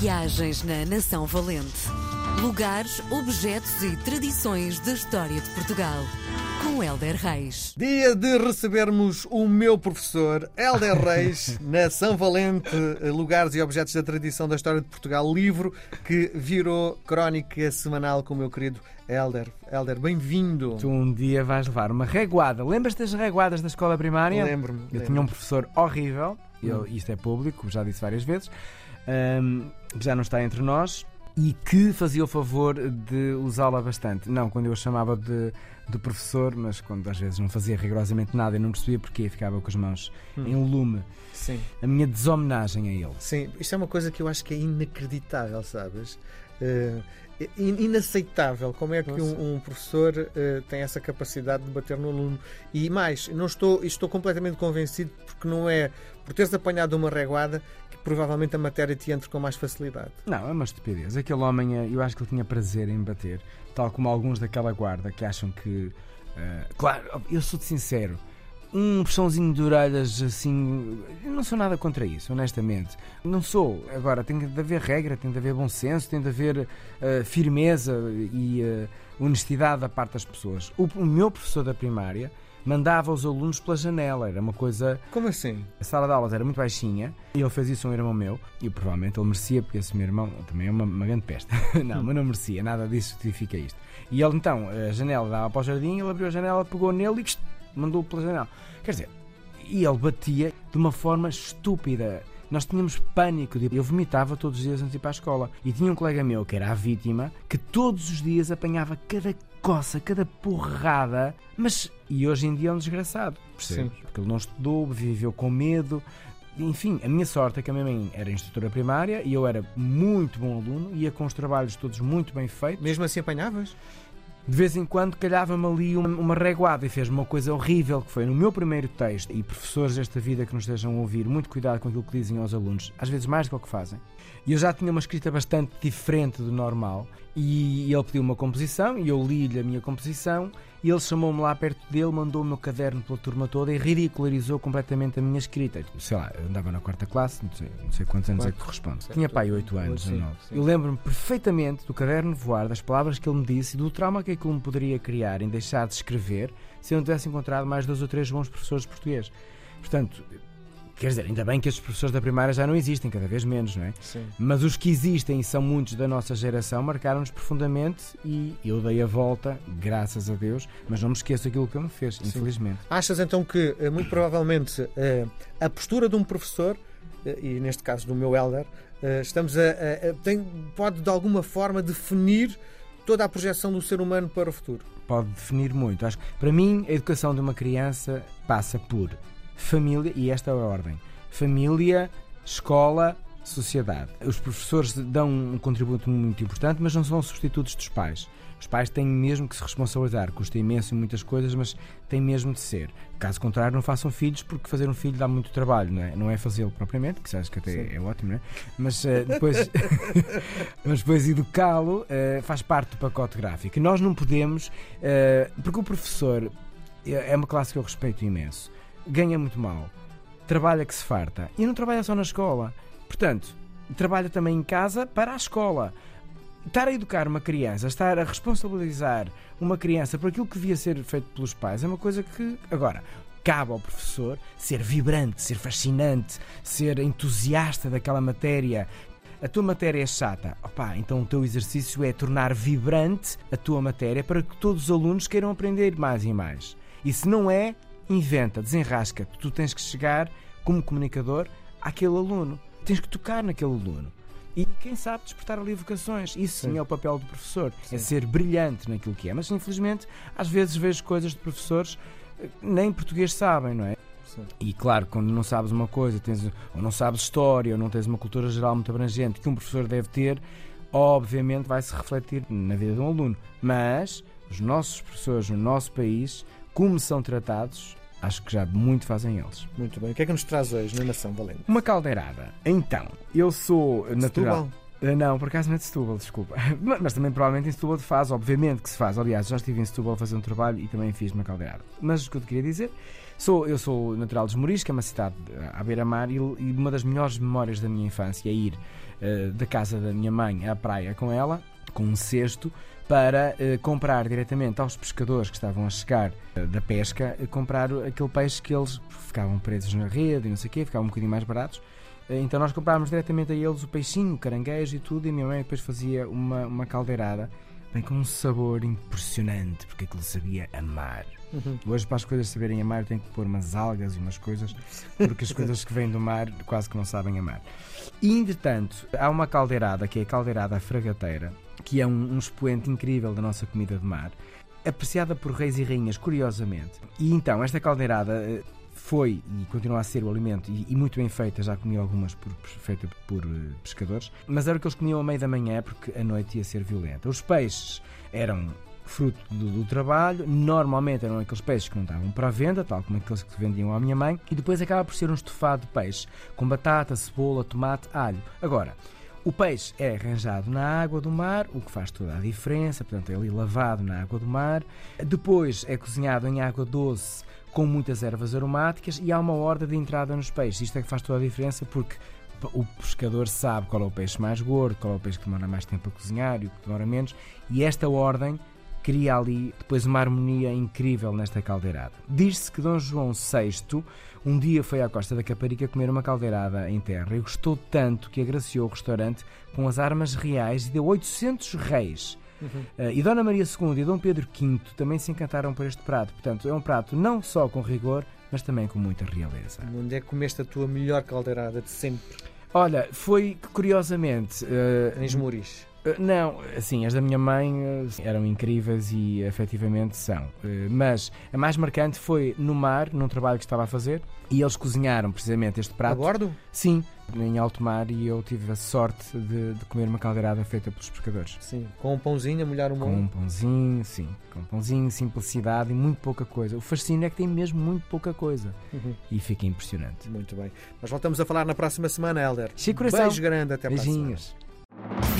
Viagens na Nação Valente. Lugares, objetos e tradições da história de Portugal. Com Helder Reis. Dia de recebermos o meu professor, Helder Reis, na São Valente, Lugares e Objetos da Tradição da História de Portugal, livro que virou crónica semanal com o meu querido Helder. Helder, bem-vindo. Tu um dia vais levar uma reguada. Lembras-te das reguadas da escola primária? Lembro-me. Eu lembro. tinha um professor horrível, eu, isto é público, já disse várias vezes, que já não está entre nós e que fazia o favor de usá-la bastante. Não quando eu o chamava de, de professor, mas quando às vezes não fazia rigorosamente nada e não percebia porquê, ficava com as mãos Hum. em lume. Sim, A minha deshomenagem a ele. sim. Isto é uma coisa que eu acho que é inacreditável, sabes? In- inaceitável como é que um, um professor eh, tem essa capacidade de bater no aluno. E mais, não estou, estou completamente convencido porque não é por teres apanhado uma reguada que provavelmente a matéria te entra com mais facilidade. Não, é uma estupidez. Aquele homem, eh, eu acho que ele tinha prazer em bater, tal como alguns daquela guarda que acham que. eh, claro, eu sou-te sincero, um puxãozinho de orelhas assim. Não sou nada contra isso, honestamente. Não sou. Agora, tem de haver regra, tem de haver bom senso, tem de haver eh, firmeza e eh, honestidade da parte das pessoas. O, o meu professor da primária mandava os alunos pela janela, era uma coisa. Como assim? A sala de aulas era muito baixinha e ele fez isso a um irmão meu e provavelmente ele merecia, porque esse meu irmão também é uma, uma grande peste. não, mas não merecia, nada disso justifica isto. E ele então, a janela dava para o jardim, ele abriu a janela, pegou nele e mandou-o pela janela. Quer dizer, e ele batia de uma forma estúpida. Nós tínhamos pânico. de- Eu vomitava todos os dias antes de ir para a escola. E tinha um colega meu, que era a vítima, que todos os dias apanhava cada coça, cada porrada. Mas, e hoje em dia é um desgraçado. Percebes? Sim. Porque ele não estudou, viveu com medo. Enfim, a minha sorte é que a minha mãe era instrutora primária e eu era muito bom aluno, ia com os trabalhos todos muito bem feitos. Mesmo assim apanhavas? De vez em quando calhava-me ali uma, uma reguada e fez-me uma coisa horrível que foi no meu primeiro texto. E professores desta vida que nos estejam a ouvir, muito cuidado com aquilo que dizem aos alunos, às vezes mais do que o que fazem. E eu já tinha uma escrita bastante diferente do normal. E ele pediu uma composição e eu li-lhe a minha composição. E ele chamou-me lá perto dele, mandou o meu caderno pela turma toda e ridicularizou completamente a minha escrita. Sei lá, eu andava na quarta classe, não sei, não sei quantos anos é que corresponde. Tinha pai 8 anos, Sim, 9. sim. Eu lembro-me perfeitamente do caderno voar, das palavras que ele me disse e do trauma que aquilo me poderia criar em deixar de escrever se eu não tivesse encontrado mais dois ou três bons professores de português. Portanto, quer dizer, ainda bem que estes professores da primária já não existem, cada vez menos, não é? Sim. Mas os que existem e são muitos da nossa geração marcaram-nos profundamente e eu dei a volta, graças a Deus, mas não me esqueço aquilo que ele me fez, infelizmente. Achas então que, eh, muito provavelmente, eh, a postura de um professor, eh, e neste caso do meu elder, estamos a, a- a- tem, pode de alguma forma definir toda a projeção do ser humano para o futuro? pode definir muito. Acho que, para mim, a educação de uma criança passa por família, e esta é a ordem: família, escola, sociedade. Os professores dão um contributo muito importante, mas não são substitutos dos pais. Os pais têm mesmo que se responsabilizar, custa imenso em muitas coisas, mas têm mesmo de ser. Caso contrário, não façam filhos, porque fazer um filho dá muito trabalho, não é? Não é fazê-lo propriamente, que acho que até Sim. é ótimo, não é? Mas eh, depois, mas depois educá-lo eh, faz parte do pacote gráfico. Nós não podemos, eh, porque o professor é uma classe que eu respeito imenso, ganha muito mal, trabalha que se farta e não trabalha só na escola. Portanto, trabalha também em casa para a escola. Estar a educar uma criança, estar a responsabilizar uma criança por aquilo que devia ser feito pelos pais é uma coisa que, agora, cabe ao professor ser vibrante, ser fascinante, ser entusiasta daquela matéria. A tua matéria é chata, opá, então o teu exercício é tornar vibrante a tua matéria para que todos os alunos queiram aprender mais e mais. E se não é, inventa, desenrasca. Tu tens que chegar, como comunicador, àquele aluno. Tens que tocar naquele aluno. E quem sabe despertar ali vocações. Isso sim, Sim. é o papel do professor. Sim. É ser brilhante naquilo que é. Mas infelizmente, às vezes vejo coisas de professores eh, nem português sabem, não é? Sim. E claro, quando não sabes uma coisa, tens, ou não sabes história, ou não tens uma cultura geral muito abrangente que um professor deve ter, obviamente vai se refletir na vida de um aluno. Mas os nossos professores no nosso país, como são tratados, acho que já muito fazem eles. Muito bem. O que é que nos traz hoje na Nação Valente? Uma caldeirada. Então, eu sou natural. Setúbal. Uh, não, por acaso não é de Setúbal, desculpa. Mas, mas também provavelmente em Setúbal se faz, obviamente que se faz. Aliás, já estive em Setúbal a fazer um trabalho e também fiz uma caldeirada. Mas o que eu te queria dizer, sou, eu sou natural de Esmoriz, que é uma cidade à beira-mar, e, e uma das melhores memórias da minha infância é ir uh, da casa da minha mãe à praia com ela, com um cesto, para uh, comprar diretamente aos pescadores que estavam a chegar uh, da pesca, uh, comprar aquele peixe que eles ficavam presos na rede e não sei o quê, ficavam um bocadinho mais baratos. Então nós comprávamos diretamente a eles o peixinho, o caranguejo e tudo, e a minha mãe depois fazia uma, uma caldeirada, bem com um sabor impressionante, porque aquilo sabia amar. Uhum. Hoje, para as coisas saberem amar, tenho que pôr umas algas e umas coisas, porque as coisas que vêm do mar quase que não sabem amar. E, entretanto, há uma caldeirada, que é a caldeirada fragateira, que é um, um expoente incrível da nossa comida de mar, apreciada por reis e rainhas, curiosamente. E então, esta caldeirada foi e continua a ser o alimento e, e muito bem feita, já comi algumas por, feita por uh, pescadores, mas era o que eles comiam à meia da manhã porque a noite ia ser violenta. Os peixes eram fruto do, do, trabalho, normalmente eram aqueles peixes que não estavam para a venda, tal como aqueles que vendiam à minha mãe, e depois acaba por ser um estofado de peixe com batata, cebola, tomate, alho. Agora, o peixe é arranjado na água do mar, o que faz toda a diferença, portanto é ali lavado na água do mar. Depois é cozinhado em água doce com muitas ervas aromáticas e há uma ordem de entrada nos peixes. Isto é que faz toda a diferença porque o pescador sabe qual é o peixe mais gordo, qual é o peixe que demora mais tempo a cozinhar e o que demora menos, e esta ordem cria ali depois uma harmonia incrível nesta caldeirada. Diz-se que Dom João VI um dia foi à Costa da Caparica comer uma caldeirada em terra e gostou tanto que agraciou o restaurante com as armas reais e deu 800 reis. Uhum. Uh, e Dona Maria II e Dom Pedro V também se encantaram por este prato. Portanto, é um prato não só com rigor, mas também com muita realeza. Onde é que comeste a tua melhor caldeirada de sempre? Olha, foi curiosamente. Uh, em Esmoriz. Uh, não, assim, as da minha mãe uh, eram incríveis e efetivamente são. Mas a mais marcante foi no mar, num trabalho que estava a fazer, e eles cozinharam precisamente este prato. A bordo? Sim, em alto mar e eu tive a sorte de, de, comer uma caldeirada feita pelos pescadores. Sim, com um pãozinho a molhar o molho. Com um pãozinho, sim, com um pãozinho, simplicidade e muito pouca coisa. O fascínio é que tem mesmo muito pouca coisa uhum. e fica impressionante. Muito bem. Nós voltamos a falar na próxima semana, Helder. Chico Beijo grande, até Beijinhos.